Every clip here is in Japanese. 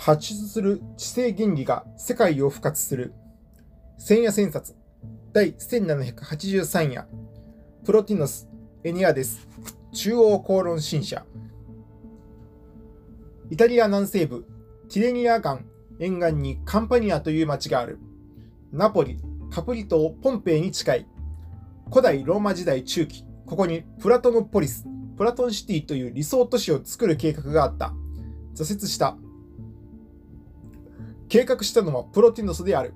発出する知性原理が世界を復活する。千夜千冊第1783夜プロティノス・エニアデス中央公論新社イタリア南西部ティレニア岸沿岸にカンパニアという町がある。ナポリ、カプリ島、ポンペイに近い。古代ローマ時代中期、ここにプラトノポリス、プラトンシティという理想都市を作る計画があった。挫折した。計画したのはプロティノスである。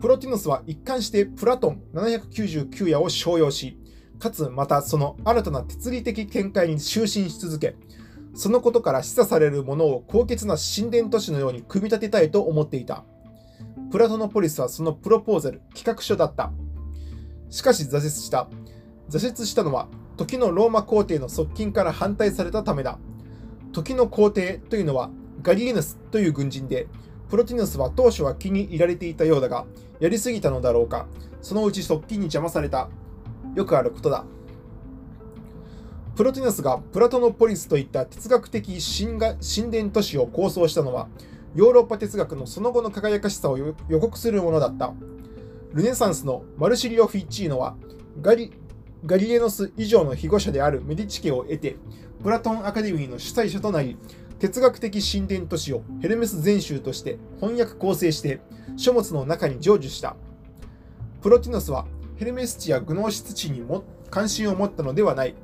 プロティノスは一貫してプラトン799夜を商用し、かつまたその新たな哲理的見解に就寝し続け、そのことから示唆されるものを高潔な神殿都市のように組み立てたいと思っていた。プラトノポリスはそのプロポーザル、企画書だった。しかし挫折した。挫折したのは、時のローマ皇帝の側近から反対されたためだ。時の皇帝というのはガリエヌスという軍人で、プロティノスは当初は気に入られていたようだが、やりすぎたのだろうか、そのうち側近に邪魔された。よくあることだ。プロティノスがプラトノポリスといった哲学的神神殿都市を構想したのは、ヨーロッパ哲学のその後の輝かしさを予告するものだった。ルネサンスのマルシリオ・フィッチーノはガリ、ガリエノス以上の庇護者であるメディチ家を得て、プラトンアカデミーの主催者となり、哲学的神殿都市をヘルメス全集として翻訳構成して書物の中に成就した。プロティノスはヘルメス地やグノーシス地にも関心を持ったのではない。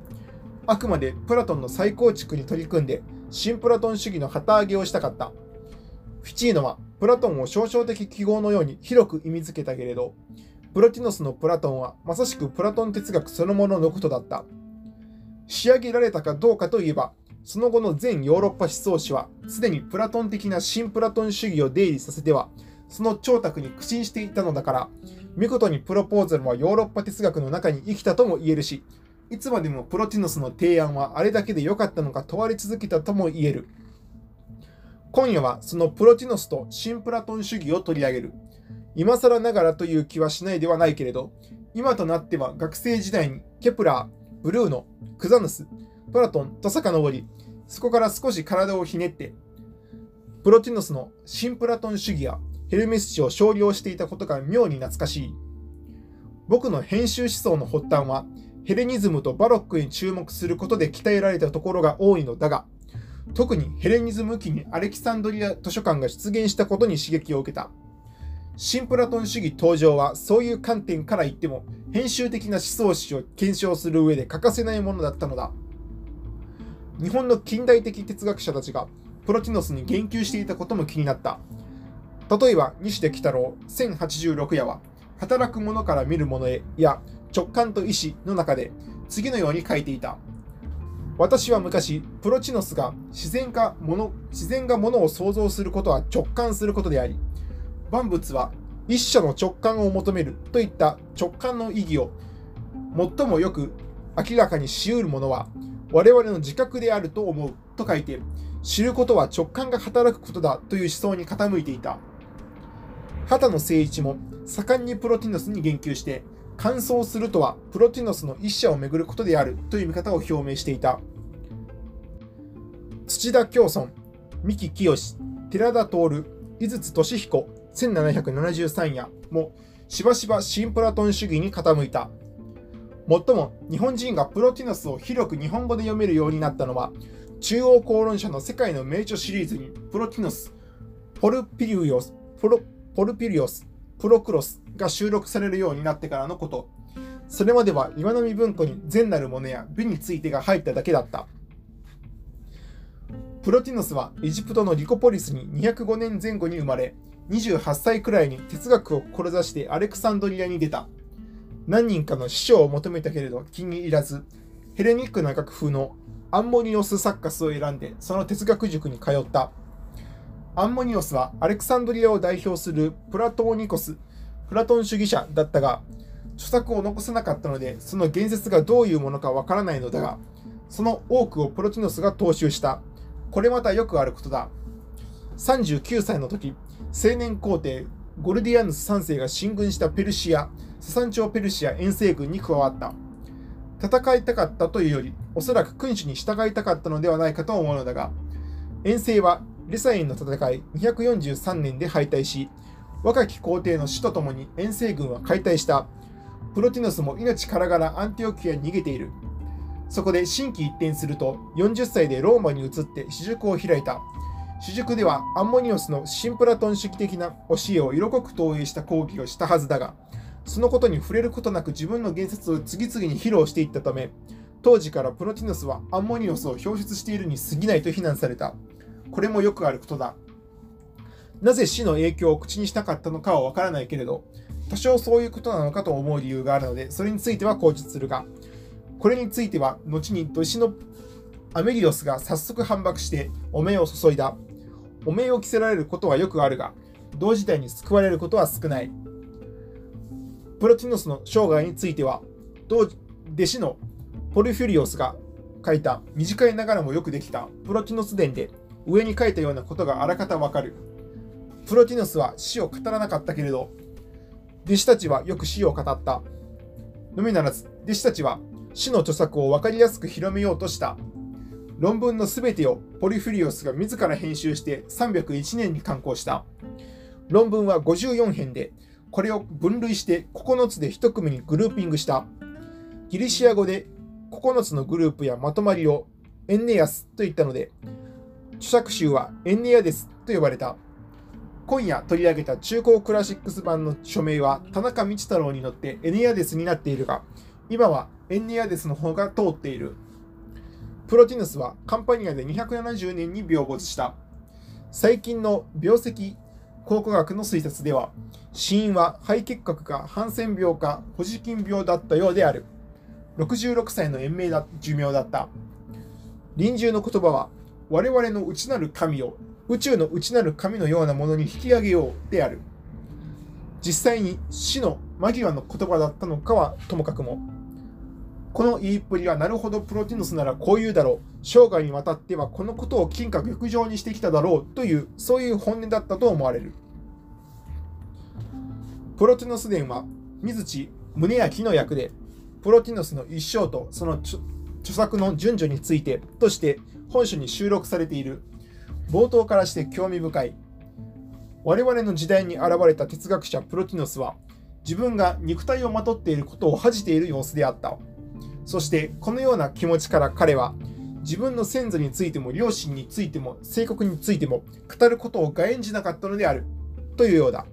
あくまでプラトンの再構築に取り組んで、新プラトン主義の旗揚げをしたかった。フィチーノはプラトンを象徴的記号のように広く意味付けたけれど、プロティノスのプラトンはまさしくプラトン哲学そのもののことだった。仕上げられたかどうかといえば、その後の全ヨーロッパ思想史は、すでにプラトン的な新プラトン主義を出入りさせては、その聴覚に苦心していたのだから、見事にプロポーザルはヨーロッパ哲学の中に生きたとも言えるし、いつまでもプロティノスの提案はあれだけで良かったのか問われ続けたとも言える。今夜はそのプロティノスと新プラトン主義を取り上げる。今更ながらという気はしないではないけれど、今となっては学生時代にケプラー、ブルーノ、クザヌス、プラトンと遡り、そこから少し体をひねって、プロティノスの新プラトン主義やヘルメス氏を少量していたことが妙に懐かしい。僕の編集思想の発端は、ヘレニズムとバロックに注目することで鍛えられたところが多いのだが、特にヘレニズム期にアレキサンドリア図書館が出現したことに刺激を受けた。新プラトン主義登場はそういう観点から言っても編集的な思想史を検証する上で欠かせないものだったのだ。日本の近代的哲学者たちがプロティノスに言及していたことも気になった。例えば西出喜太郎1086夜は働く者から見る者へや直感と意志の中で次のように書いていた。私は昔、プロチノスが自然が物自然が物を想像することは直感することであり、万物は一社の直感を求めるといった直感の意義を最もよく明らかにしうるものは我々の自覚であると思うと書いて、知ることは直感が働くことだという思想に傾いていた。畑野誠一も盛んにプロティノスに言及して、乾燥するとはプロティノスの一社をめぐることであるという見方を表明していた。土田京村、三木清、寺田徹、井筒俊彦、1773夜もしばしば新プラトン主義に傾いた。もっとも日本人がプロティノスを広く日本語で読めるようになったのは中央公論社の世界の名著シリーズにプロティノス、ポルピリオス、ポロポルピリオス、プロクロスが収録されるようになってからのこと。それまでは岩波文庫に善なるものや美についてが入っただけだった。プロティノスはエジプトのリコポリスに205年前後に生まれ、28歳くらいに哲学を志してアレクサンドリアに出た。何人かの師匠を求めたけれど気に入らず、ヘレニックな楽譜のアンモニオスサッカスを選んでその哲学塾に通った。アンモニオスはアレクサンドリアを代表するプラトーニコス、プラトン主義者だったが、著作を残せなかったので、その言説がどういうものかわからないのだが、その多くをプロティノスが踏襲した。これまたよくあることだ。39歳の時、青年皇帝ゴルディアヌス3世が進軍したペルシア、ササン朝ペルシア遠征軍に加わった。戦いたかったというより、おそらく君主に従いたかったのではないかと思うのだが、遠征はリサインの戦い243年で敗退し、若き皇帝の死とともに遠征軍は解体した。プロティノスも命からがらアンティオキアに逃げている。そこで心機一転すると、40歳でローマに移って私塾を開いた。私塾ではアンモニオスのシンプラトン主義的な教えを色濃く投影した講義をしたはずだが、そのことに触れることなく自分の言説を次々に披露していったため、当時からプロティノスはアンモニオスを表出しているに過ぎないと非難された。これもよくあることだ。なぜ死の影響を口にしたかったのかはわからないけれど、多少そういうことなのかと思う理由があるので、それについては口述するが、これについては、後に弟子のアメリオスが早速反駁して汚名を注いだ。汚名を着せられることはよくあるが、同時代に救われることは少ない。プロティノスの生涯については、同弟子のポルフィリオスが書いた短いながらもよくできたプロティノス伝で上に書いたようなことがあらかたわかる。プロティノスは死を語らなかったけれど、弟子たちはよく死を語った。のみならず、弟子たちは死の著作を分かりやすく広めようとした。論文のすべてをポリフィリオスが自ら編集して301年に刊行した。論文は54編で、これを分類して9つで1組にグルーピングした。ギリシア語で9つのグループやまとまりをエンネアスと言ったので、著作集はエンネアデスと呼ばれた。今夜取り上げた中高クラシックス版の署名は田中道太郎に乗ってエネアデスになっているが、今はエンネアデスの方が通っている。プロティヌスはカンパニアで270年に病没した。最近の病石考古学の推察では、死因は肺結核かハンセン病かホジキン病だったようである。66歳の延命だ寿命だった。臨終の言葉は、我々の内なる神を宇宙の内なる神のようなものに引き上げようである。実際に死の間際の言葉だったのかはともかくも、この言いっぷりはなるほどプロティノスならこう言うだろう。生涯にわたってはこのことを金閣玉上にしてきただろうという、そういう本音だったと思われる。プロティノス伝は、水地宗明の役で、プロティノスの一生とその著作の順序についてとして本書に収録されている。冒頭からして興味深い。我々の時代に現れた哲学者プロティノスは、自分が肉体をまとっていることを恥じている様子であった。そしてこのような気持ちから彼は自分の先祖についても両親についても性格についても語ることを外演じなかったのであるというようだ。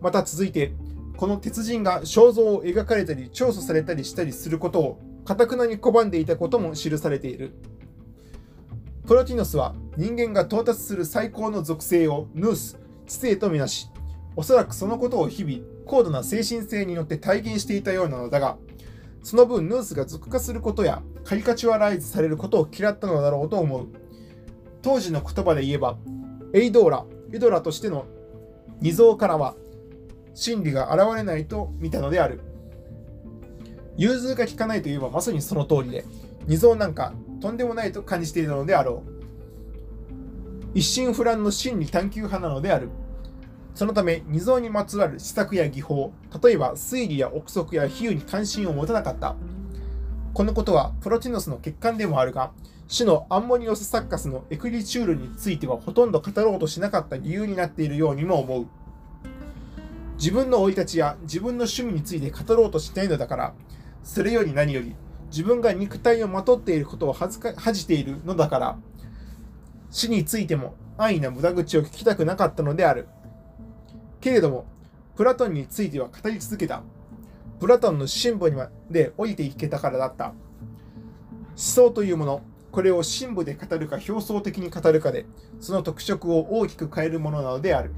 また続いてこの鉄人が肖像を描かれたり調査されたりしたりすることをかたくなに拒んでいたことも記されている。プロティノスは人間が到達する最高の属性をヌース、知性とみなし、おそらくそのことを日々高度な精神性によって体現していたようなのだが、その分ヌースが俗化することやカリカチュアライズされることを嫌ったのだろうと思う。当時の言葉で言えば、エイドーラ、エドラとしての二像からは真理が現れないと見たのである。融通が利かないといえばまさにその通りで、二像なんかとんでもないと感じているのであろう。一心不乱の真理探求派なのである。そのため、二蔵にまつわる施策や技法、例えば推理や憶測や比喩に関心を持たなかった。このことはプロティノスの欠陥でもあるが、死のアンモニオスサッカスのエクリチュールについてはほとんど語ろうとしなかった理由になっているようにも思う。自分の生い立ちや自分の趣味について語ろうとしないのだから、それより何より自分が肉体をまとっていることを恥じているのだから、死についても安易な無駄口を聞きたくなかったのである。けれども、プラトンについては語り続けた。プラトンの深部にまで降りていけたからだった。思想というもの、これを深部で語るか表層的に語るかで、その特色を大きく変えるものなのである。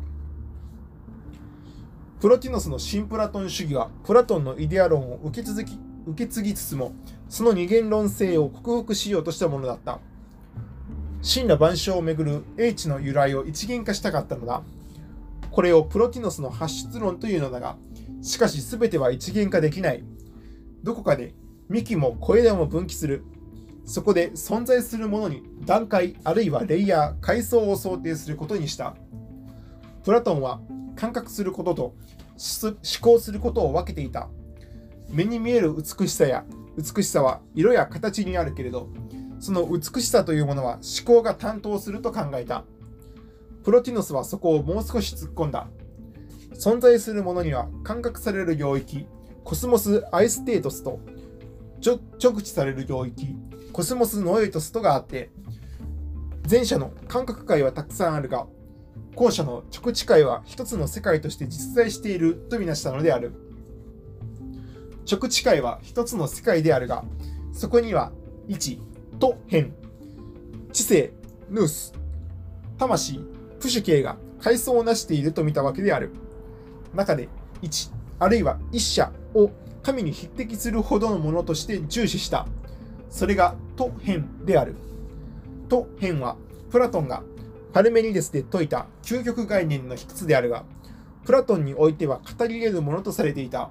プロティノスの新プラトン主義は、プラトンのイデア論を受け続き受け継ぎつつも、その二元論性を克服しようとしたものだった。真羅万象をめぐる英知の由来を一元化したかったのだ。これをプロティノスの発出論というのだが、しかし全ては一元化できない。どこかで幹も小枝も分岐する。そこで存在するものに段階あるいはレイヤー、階層を想定することにした。プラトンは感覚することと思考することを分けていた。目に見える美しさや美しさは色や形にあるけれど、その美しさというものは思考が担当すると考えた。プロティノスはそこをもう少し突っ込んだ。存在するものには感覚される領域、コスモス・アイステートスと、直知される領域、コスモス・ノエイトスとがあって、前者の感覚界はたくさんあるが、後者の直知界は一つの世界として実在しているとみなしたのである。直知界は一つの世界であるが、そこには1と変、知性、ヌース、魂、プシュ系が階層を成していると見たわけである。中で1、あるいは1社を神に匹敵するほどのものとして重視した。それがと変である。と変は、プラトンがパルメニデスで説いた究極概念の一つであるが、プラトンにおいては語り得るものとされていた。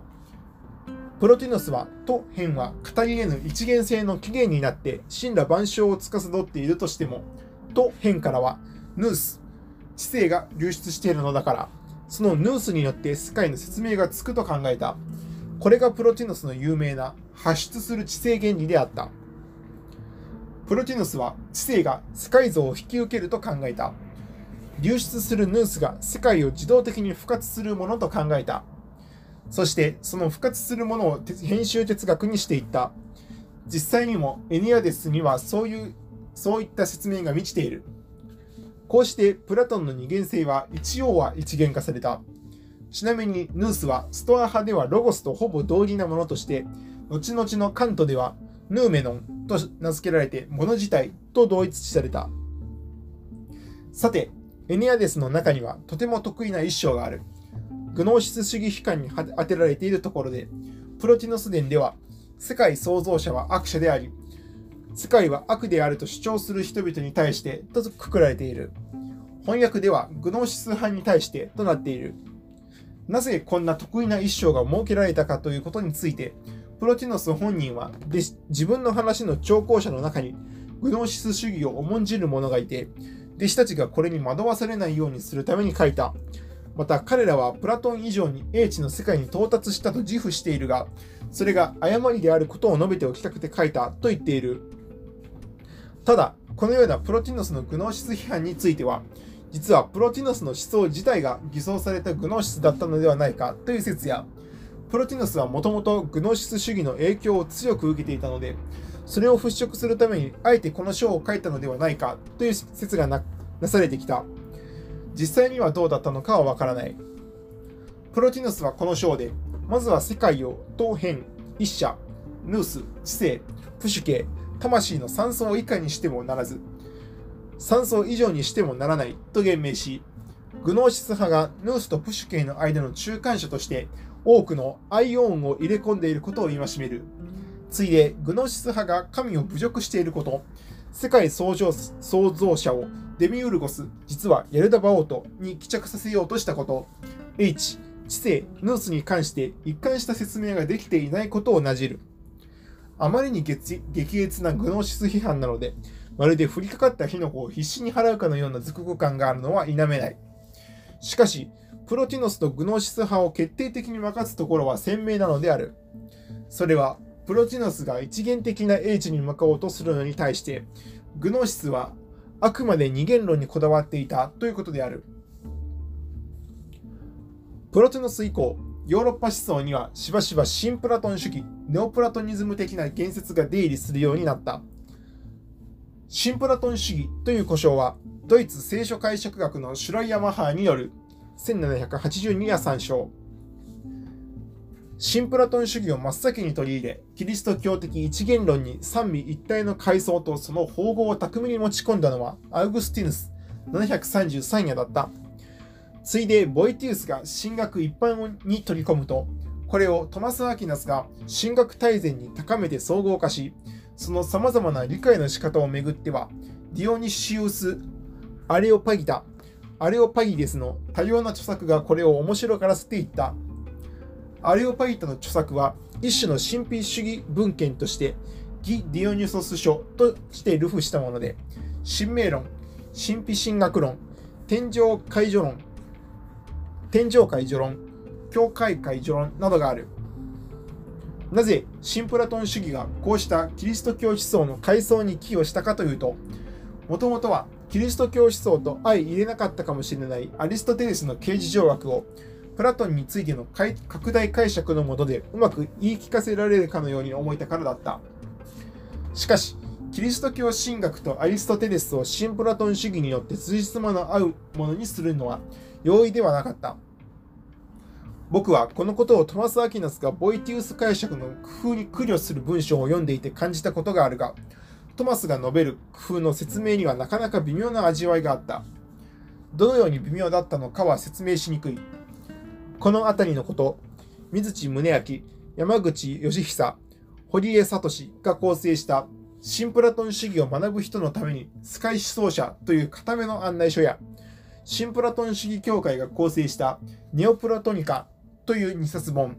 プロティノスは、と変は語り得ぬ一元性の起源になって神羅万象を司っているとしても、と変からは、ヌース、知性が流出しているのだから、そのヌースによって世界の説明がつくと考えた。これがプロティノスの有名な発出する知性原理であった。プロティノスは知性が世界像を引き受けると考えた。流出するヌースが世界を自動的に付活するものと考えた。そしてその付活するものを編集哲学にしていった。実際にもエニアデスにはそういう、そういった説明が満ちている。こうしてプラトンの二元性は一応は一元化された。ちなみにヌースはストア派ではロゴスとほぼ同義なものとして、後々のカントではヌーメノンと名付けられて物自体と同一視された。さて、エニアデスの中にはとても得意な一章がある。グノーシス主義批判に当てられているところで、プロティノス伝では、世界創造者は悪者であり、世界は悪であると主張する人々に対してとくくられている。翻訳ではグノーシス派に対してとなっている。なぜこんな得意な一章が設けられたかということについて、プロティノス本人は自分の話の聴講者の中にグノーシス主義を重んじる者がいて、弟子たちがこれに惑わされないようにするために書いたまた彼らはプラトン以上に英知の世界に到達したと自負しているが、それが誤りであることを述べておきたくて書いたと言っている。ただ、このようなプロティノスのグノーシス批判については、実はプロティノスの思想自体が偽装されたグノーシスだったのではないかという説や、プロティノスはもともとグノーシス主義の影響を強く受けていたので、それを払拭するためにあえてこの書を書いたのではないかという説がなされてきた。実際にはどうだったのかはわからない。プロティノスはこの章で、まずは世界を当変、一者、ヌース、知性、プシュ系、魂の3層以下にしてもならず、3層以上にしてもならないと言明し、グノーシス派がヌースとプシュ系の間の中間者として多くのアイオーンを入れ込んでいることを戒める。ついで、グノーシス派が神を侮辱していること、世界創造創造者をデミウルゴス、実はヤルダ・バオートに帰着させようとしたこと、H、知性、ヌースに関して一貫した説明ができていないことをなじる。あまりに激烈なグノーシス批判なので、まるで降りかかった火の粉を必死に払うかのような俗語感があるのは否めない。しかし、プロティノスとグノーシス派を決定的に分かつところは鮮明なのである。それは、プロティノスが一元的な英知に向かおうとするのに対して、グノーシスはあくまで二元論にこだわっていたということである。プロティノス以降、ヨーロッパ思想にはしばしば新プラトン主義、ネオプラトニズム的な言説が出入りするようになった。新プラトン主義という呼称は、ドイツ聖書解釈学のシュライヤマハーによる1782夜参照。新プラトン主義を真っ先に取り入れ、キリスト教的一元論に三位一体の階層とその縫合を巧みに持ち込んだのはアウグスティヌス733夜だった。ついでボイティウスが神学一般に取り込むと、これをトマス・アキナスが神学大全に高めて総合化し、その様々な理解の仕方をめぐっては、ディオニシウス・アレオパギタ、アレオパギデスの多様な著作がこれを面白がらせていった。アレオパギタの著作は一種の神秘主義文献としてギ・ディオニュソス書として流布したもので、神明論、神秘神学論、天上解除論、天上解除論、教会解除論などがある。なぜ新プラトン主義がこうしたキリスト教思想の階層に寄与したかというと、もともとはキリスト教思想と相入れなかったかもしれないアリストテレスの刑事条約をプラトンについての拡大解釈のもとでうまく言い聞かせられるかのように思えたからだった。しかし、キリスト教神学とアリストテレスを新プラトン主義によって辻褄の合うものにするのは容易ではなかった。僕はこのことをトマス・アキナスがボイティウス解釈の工夫に苦慮する文章を読んでいて感じたことがあるが、トマスが述べる工夫の説明にはなかなか微妙な味わいがあった。どのように微妙だったのかは説明しにくい。この辺りのこと、水地宗明、山口義久、堀江聡が構成した新プラトン主義を学ぶ人のためにスカイ思想者という固めの案内書や、新プラトン主義協会が構成したネオプラトニカという2冊本、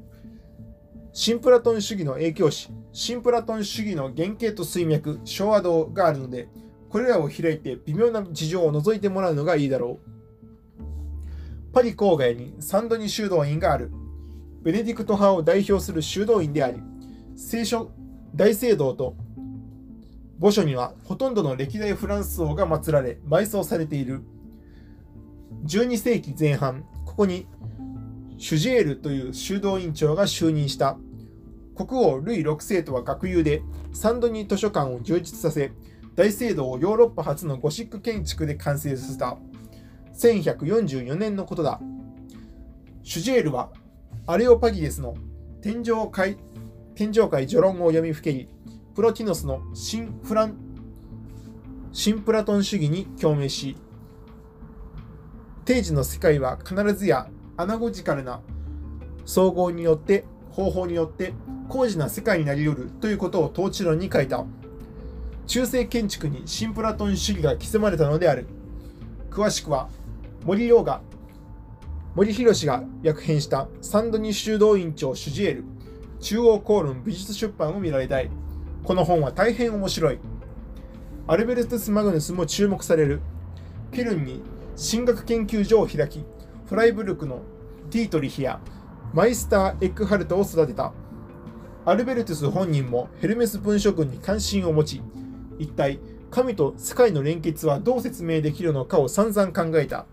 新プラトン主義の影響史、新プラトン主義の原型と水脈、昭和道があるので、これらを開いて微妙な事情を覗いてもらうのがいいだろう。パリ郊外にサンドニ修道院がある。ベネディクト派を代表する修道院であり、聖書大聖堂と墓所にはほとんどの歴代フランス王が祀られ埋葬されている12世紀前半ここにシュジェールという修道院長が就任した。国王ルイ6世とは学友でサンドニー図書館を充実させ大聖堂をヨーロッパ初のゴシック建築で完成させた。1144年のことだ。シュジェールはアレオパギデスの天上界天上界序論を読みふけりプロティノスの新フラン新プラトン主義に共鳴し、定時の世界は必ずやアナゴジカルな総合によって、方法によって高次な世界になり得るということを統治論に書いた。中世建築に新プラトン主義が刻まれたのである。詳しくは森洋が森博が訳編したサンドニ修道院長シュジエル中央公論美術出版を見られたい。この本は大変面白い。アルベルトス・マグヌスも注目される。ケルンに神学研究所を開き、フライブルクのディートリヒやマイスター・エックハルトを育てた。アルベルトゥス本人もヘルメス文書群に関心を持ち、一体神と世界の連結はどう説明できるのかを散々考えた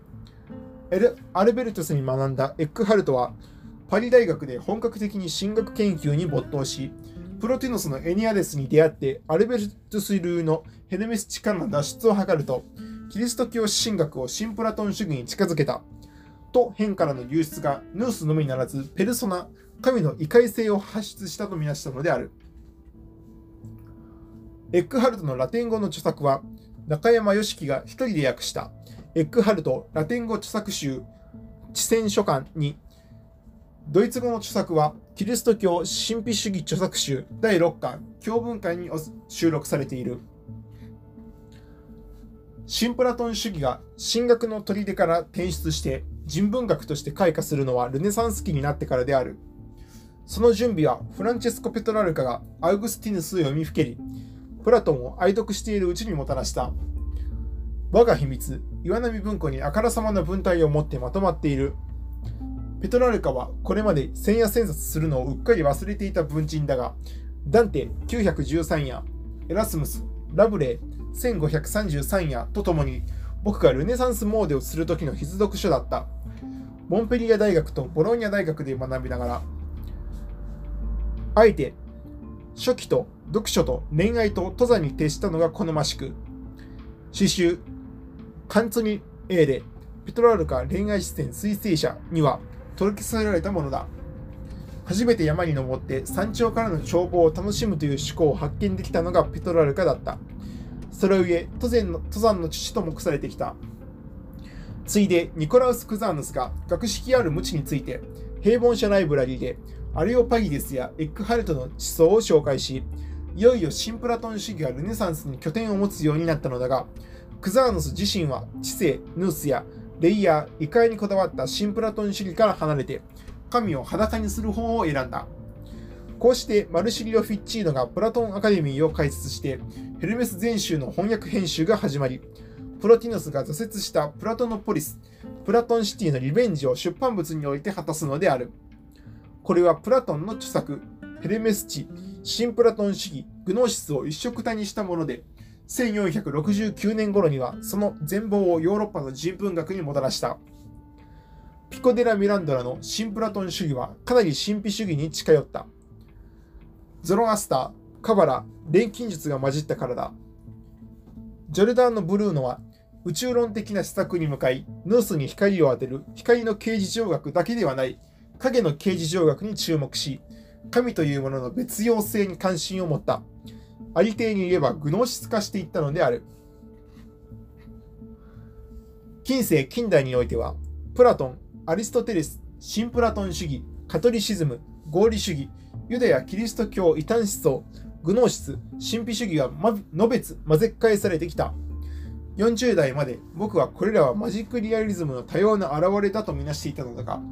エル。アルベルトゥスに学んだエックハルトは、パリ大学で本格的に神学研究に没頭し、プロティノスのエニアデスに出会ってアルベルトス流のヘルメス地からの脱出を図ると、キリスト教神学を新プラトン主義に近づけた。と変からの流出がヌースのみならず、ペルソナ、神の異界性を発出したとみなしたのである。エックハルトのラテン語の著作は、中山良樹が一人で訳した、エックハルトラテン語著作集、地戦書簡にドイツ語の著作は、キリスト教神秘主義著作集第6巻教文会に収録されている。新プラトン主義が神学の砦から転出して人文学として開花するのはルネサンス期になってからである。その準備はフランチェスコ・ペトラルカがアウグスティヌスを読みふけり、プラトンを愛読しているうちにもたらした。我が秘密、岩波文庫にあからさまな文体を持ってまとまっている。ペトラルカはこれまで千夜千冊するのをうっかり忘れていた文人だが、ダンテ913夜、エラスムス、ラブレイ1533夜とともに、僕がルネサンスモーデをする時の必読書だった。モンペリア大学とボローニャ大学で学びながら、あえて初期と読書と恋愛と登山に徹したのが好ましく、詩集、カンツニ・エーレ、ペトラルカ恋愛視点水星者には、届けさせられたものだ。初めて山に登って山頂からの眺望を楽しむという思考を発見できたのがペトラルカだった。それゆえ登山の登山の父と目されてきた。ついでニコラウス・クザーヌスが学識ある無知について平凡者ライブラリーでアレオパギデスやエックハルトの思想を紹介し、いよいよ新プラトン主義がルネサンスに拠点を持つようになったのだが、クザーヌス自身は知性、ヌースやレイヤー、異界にこだわった新プラトン主義から離れて、神を裸にする方を選んだ。こうしてマルシリオ・フィッチーノがプラトンアカデミーを開設して、ヘルメス全集の翻訳編集が始まり、プロティノスが挫折したプラトノポリス、プラトンシティのリベンジを出版物において果たすのである。これはプラトンの著作、ヘルメス地、新プラトン主義、グノーシスを一色体にしたもので、1469年頃にはその全貌をヨーロッパの人文学にもたらした。ピコデラ・ミランドラの新プラトン主義はかなり神秘主義に近寄った。ゾロアスター、カバラ、錬金術が混じったからだ。ジョルダーノ・ブルーノは宇宙論的な施策に向かい、ノースに光を当てる光の刑事上学だけではない影の刑事上学に注目し、神というものの別用性に関心を持った。ありていに言えばグノーシス化していったのである。近世近代においては、プラトン、アリストテレス、新プラトン主義、カトリシズム、合理主義、ユダヤ・キリスト教異端思想、グノーシス、神秘主義がのべつ混ぜ返されてきた。40代まで僕はこれらはマジックリアリズムの多様な現れだとみなしていたのだが、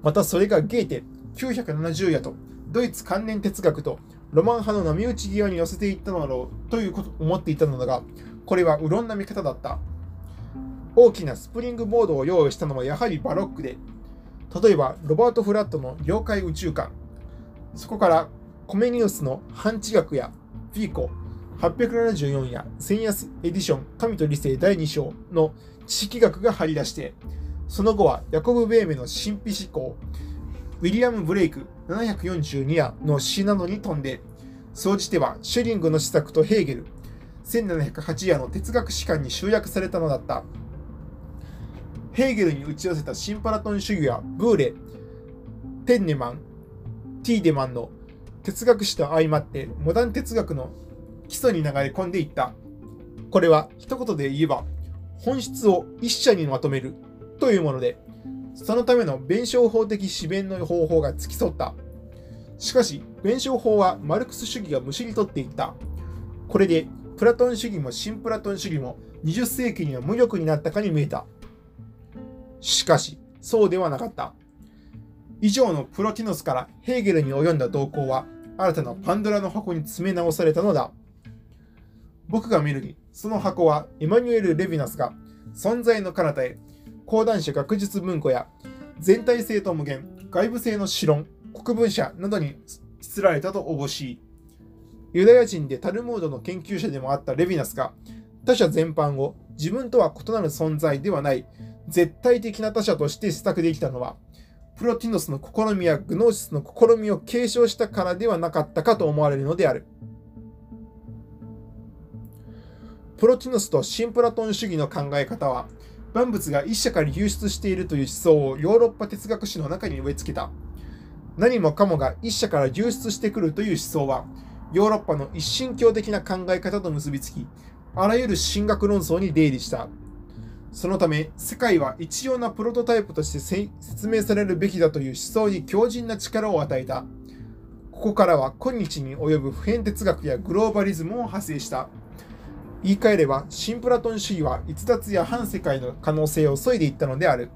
またそれがゲーテ970夜とドイツ関連哲学とロマン派の波打ち際に寄せていったのだろうということ思っていたのだが、これはうろんな見方だった。大きなスプリングボードを用意したのはやはりバロックで、例えばロバート・フラットの領海宇宙観、そこからコメニウスの半地学やフィーコ、874や千安エディション神と理性第2章の知識学が張り出して、その後はヤコブ・ベーメの神秘思考、ウィリアム・ブレイク742夜の詩などに飛んで、総じてはシュリングの施策とヘーゲル、1708夜の哲学史観に集約されたのだった。ヘーゲルに打ち寄せたシンパラトン主義やブーレ、テンネマン、ティーデマンの哲学史と相まってモダン哲学の基礎に流れ込んでいった。これは一言で言えば本質を一社にまとめるというもので、そのための弁証法的思弁の方法が付き添った。しかし、弁証法はマルクス主義がむしり取っていった。これで、プラトン主義も新プラトン主義も20世紀には無力になったかに見えた。しかし、そうではなかった。以上のプロティノスからヘーゲルに及んだ動向は、新たなパンドラの箱に詰め直されたのだ。僕が見るに、その箱はエマニュエル・レヴィナスが存在の彼方へ講談社学術文庫や全体性と無限、外部性の史論、国文社などに作られたと応募しい、ユダヤ人でタルムードの研究者でもあったレヴィナスが他者全般を自分とは異なる存在ではない絶対的な他者として施策できたのは、プロティノスの試みやグノーシスの試みを継承したからではなかったかと思われるのである。プロティノスとシンプラトン主義の考え方は、万物が一社から流出しているという思想をヨーロッパ哲学史の中に植え付けた。何もかもが一社から流出してくるという思想は、ヨーロッパの一神教的な考え方と結びつき、あらゆる神学論争に出入りした。そのため、世界は一様なプロトタイプとして説明されるべきだという思想に強靭な力を与えた。ここからは今日に及ぶ普遍哲学やグローバリズムを派生した。言い換えれば、新プラトン主義は逸脱や反世界の可能性を削いでいったのである。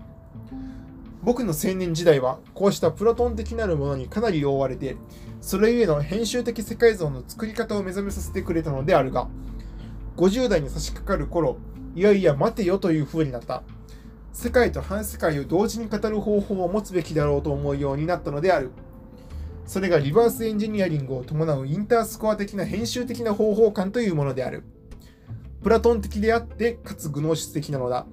僕の青年時代は、こうしたプラトン的なるものにかなり覆われて、それゆえの編集的世界像の作り方を目覚めさせてくれたのであるが、50代に差し掛かる頃、いやいや待てよという風になった。世界と反世界を同時に語る方法を持つべきだろうと思うようになったのである。それがリバースエンジニアリングを伴うインタースコア的な編集的な方法感というものである。プラトン的であって、かつグノーシス的なのだ。